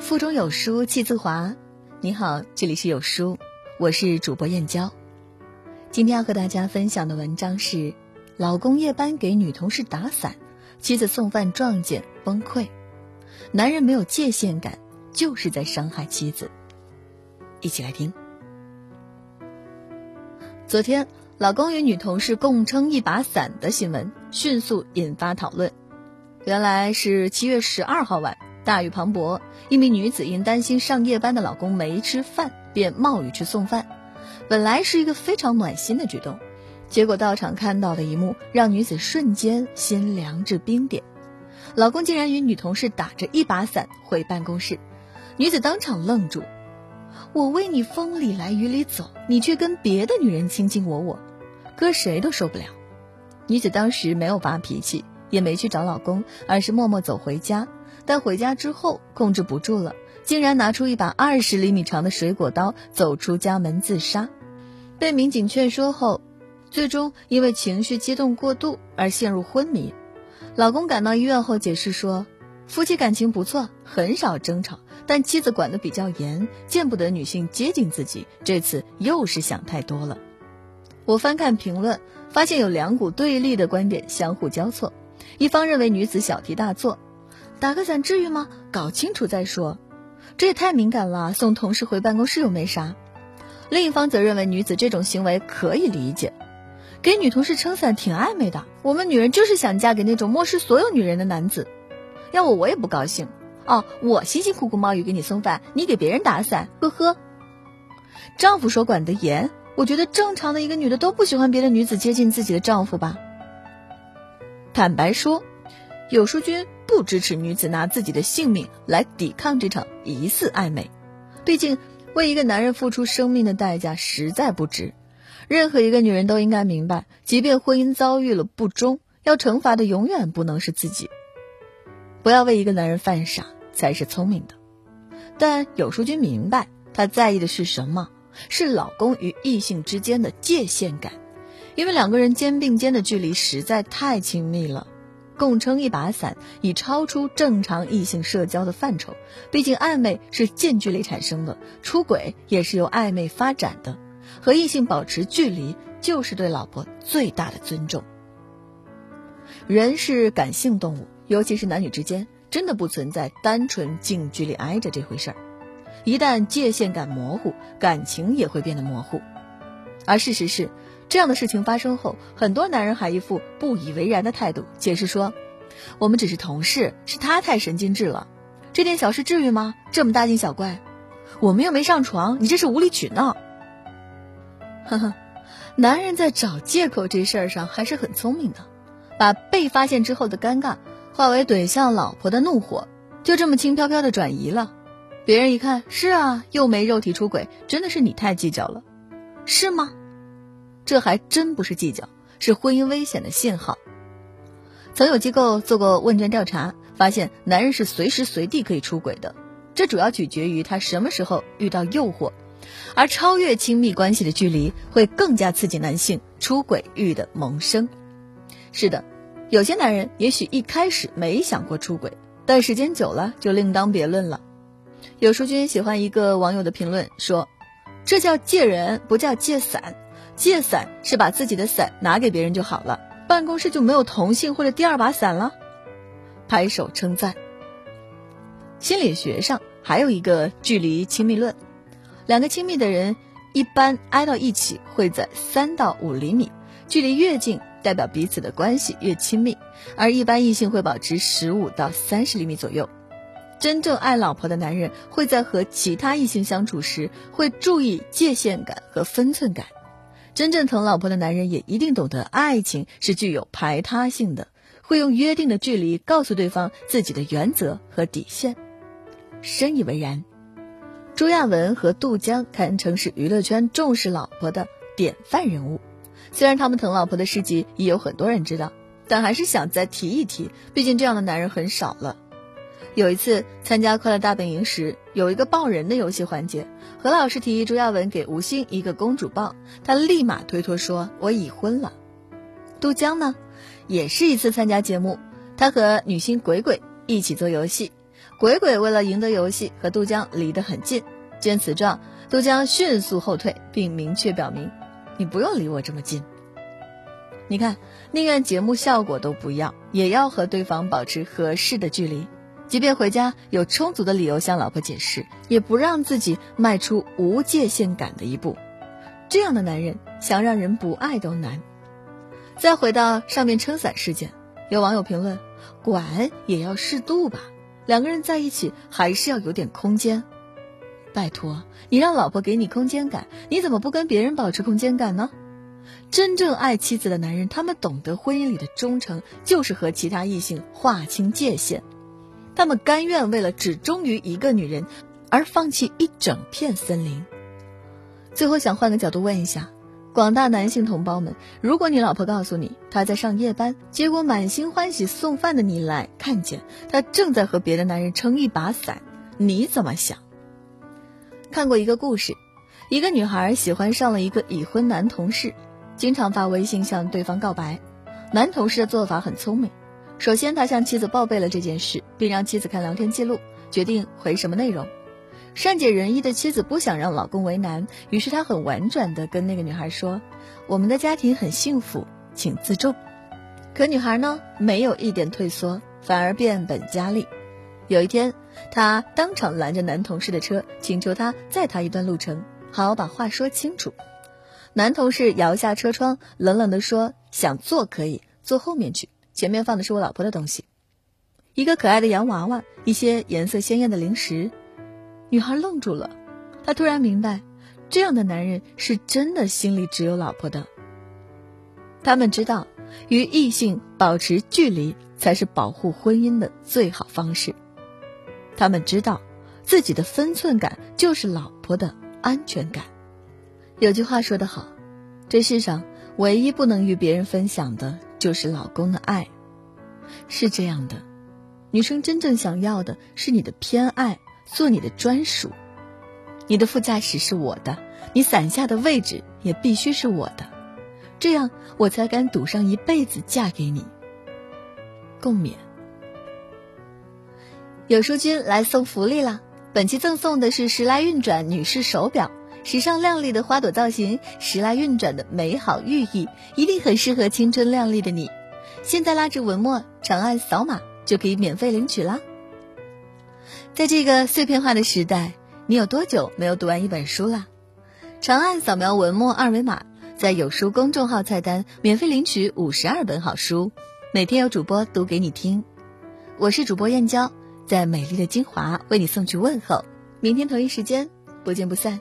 腹中有书气自华。你好，这里是有书，我是主播燕娇。今天要和大家分享的文章是：老公夜班给女同事打伞，妻子送饭撞见崩溃。男人没有界限感，就是在伤害妻子。一起来听。昨天，老公与女同事共撑一把伞的新闻迅速引发讨论。原来是七月十二号晚。大雨磅礴，一名女子因担心上夜班的老公没吃饭，便冒雨去送饭。本来是一个非常暖心的举动，结果到场看到的一幕让女子瞬间心凉至冰点。老公竟然与女同事打着一把伞回办公室，女子当场愣住：“我为你风里来雨里走，你却跟别的女人卿卿我我，搁谁都受不了。”女子当时没有发脾气，也没去找老公，而是默默走回家。但回家之后控制不住了，竟然拿出一把二十厘米长的水果刀走出家门自杀。被民警劝说后，最终因为情绪激动过度而陷入昏迷。老公赶到医院后解释说，夫妻感情不错，很少争吵，但妻子管得比较严，见不得女性接近自己。这次又是想太多了。我翻看评论，发现有两股对立的观点相互交错，一方认为女子小题大做。打个伞至于吗？搞清楚再说，这也太敏感了。送同事回办公室又没啥。另一方则认为女子这种行为可以理解，给女同事撑伞挺暧昧的。我们女人就是想嫁给那种漠视所有女人的男子。要我我也不高兴。哦，我辛辛苦苦冒雨给你送饭，你给别人打伞，呵呵。丈夫说管得严，我觉得正常的一个女的都不喜欢别的女子接近自己的丈夫吧。坦白说，有淑君。不支持女子拿自己的性命来抵抗这场疑似暧昧，毕竟为一个男人付出生命的代价实在不值。任何一个女人都应该明白，即便婚姻遭遇了不忠，要惩罚的永远不能是自己。不要为一个男人犯傻才是聪明的。但有淑君明白，她在意的是什么？是老公与异性之间的界限感，因为两个人肩并肩的距离实在太亲密了。共撑一把伞已超出正常异性社交的范畴，毕竟暧昧是近距离产生的，出轨也是由暧昧发展的。和异性保持距离，就是对老婆最大的尊重。人是感性动物，尤其是男女之间，真的不存在单纯近距离挨着这回事儿。一旦界限感模糊，感情也会变得模糊。而事实是。这样的事情发生后，很多男人还一副不以为然的态度，解释说：“我们只是同事，是他太神经质了，这点小事至于吗？这么大惊小怪，我们又没上床，你这是无理取闹。”呵呵，男人在找借口这事儿上还是很聪明的，把被发现之后的尴尬化为怼向老婆的怒火，就这么轻飘飘的转移了。别人一看，是啊，又没肉体出轨，真的是你太计较了，是吗？这还真不是计较，是婚姻危险的信号。曾有机构做过问卷调查，发现男人是随时随地可以出轨的，这主要取决于他什么时候遇到诱惑，而超越亲密关系的距离会更加刺激男性出轨欲的萌生。是的，有些男人也许一开始没想过出轨，但时间久了就另当别论了。有书君喜欢一个网友的评论说：“这叫借人，不叫借伞。”借伞是把自己的伞拿给别人就好了，办公室就没有同性或者第二把伞了。拍手称赞。心理学上还有一个距离亲密论，两个亲密的人一般挨到一起会在三到五厘米，距离越近代表彼此的关系越亲密，而一般异性会保持十五到三十厘米左右。真正爱老婆的男人会在和其他异性相处时会注意界限感和分寸感。真正疼老婆的男人也一定懂得，爱情是具有排他性的，会用约定的距离告诉对方自己的原则和底线。深以为然。朱亚文和杜江堪称是娱乐圈重视老婆的典范人物。虽然他们疼老婆的事迹已有很多人知道，但还是想再提一提，毕竟这样的男人很少了。有一次参加《快乐大本营》时，有一个抱人的游戏环节，何老师提议朱亚文给吴昕一个公主抱，他立马推脱说：“我已婚了。”杜江呢，也是一次参加节目，他和女星鬼鬼一起做游戏，鬼鬼为了赢得游戏，和杜江离得很近。见此状，杜江迅速后退，并明确表明：“你不用离我这么近。”你看，宁愿节目效果都不要，也要和对方保持合适的距离。即便回家有充足的理由向老婆解释，也不让自己迈出无界限感的一步。这样的男人，想让人不爱都难。再回到上面撑伞事件，有网友评论：“管也要适度吧，两个人在一起还是要有点空间。”拜托，你让老婆给你空间感，你怎么不跟别人保持空间感呢？真正爱妻子的男人，他们懂得婚姻里的忠诚就是和其他异性划清界限。他们甘愿为了只忠于一个女人，而放弃一整片森林。最后想换个角度问一下，广大男性同胞们：如果你老婆告诉你她在上夜班，结果满心欢喜送饭的你来看见她正在和别的男人撑一把伞，你怎么想？看过一个故事，一个女孩喜欢上了一个已婚男同事，经常发微信向对方告白。男同事的做法很聪明。首先，他向妻子报备了这件事，并让妻子看聊天记录，决定回什么内容。善解人意的妻子不想让老公为难，于是她很婉转地跟那个女孩说：“我们的家庭很幸福，请自重。”可女孩呢，没有一点退缩，反而变本加厉。有一天，她当场拦着男同事的车，请求他载她一段路程，好把话说清楚。男同事摇下车窗，冷冷地说：“想坐可以坐后面去。”前面放的是我老婆的东西，一个可爱的洋娃娃，一些颜色鲜艳的零食。女孩愣住了，她突然明白，这样的男人是真的心里只有老婆的。他们知道，与异性保持距离才是保护婚姻的最好方式。他们知道，自己的分寸感就是老婆的安全感。有句话说得好，这世上唯一不能与别人分享的。就是老公的爱，是这样的，女生真正想要的是你的偏爱，做你的专属。你的副驾驶是我的，你伞下的位置也必须是我的，这样我才敢赌上一辈子嫁给你。共勉。有书君来送福利啦！本期赠送的是时来运转女士手表。时尚靓丽的花朵造型，时来运转的美好寓意，一定很适合青春靓丽的你。现在拉着文墨，长按扫码就可以免费领取啦。在这个碎片化的时代，你有多久没有读完一本书了？长按扫描文末二维码，在有书公众号菜单免费领取五十二本好书，每天有主播读给你听。我是主播燕娇，在美丽的金华为你送去问候。明天同一时间，不见不散。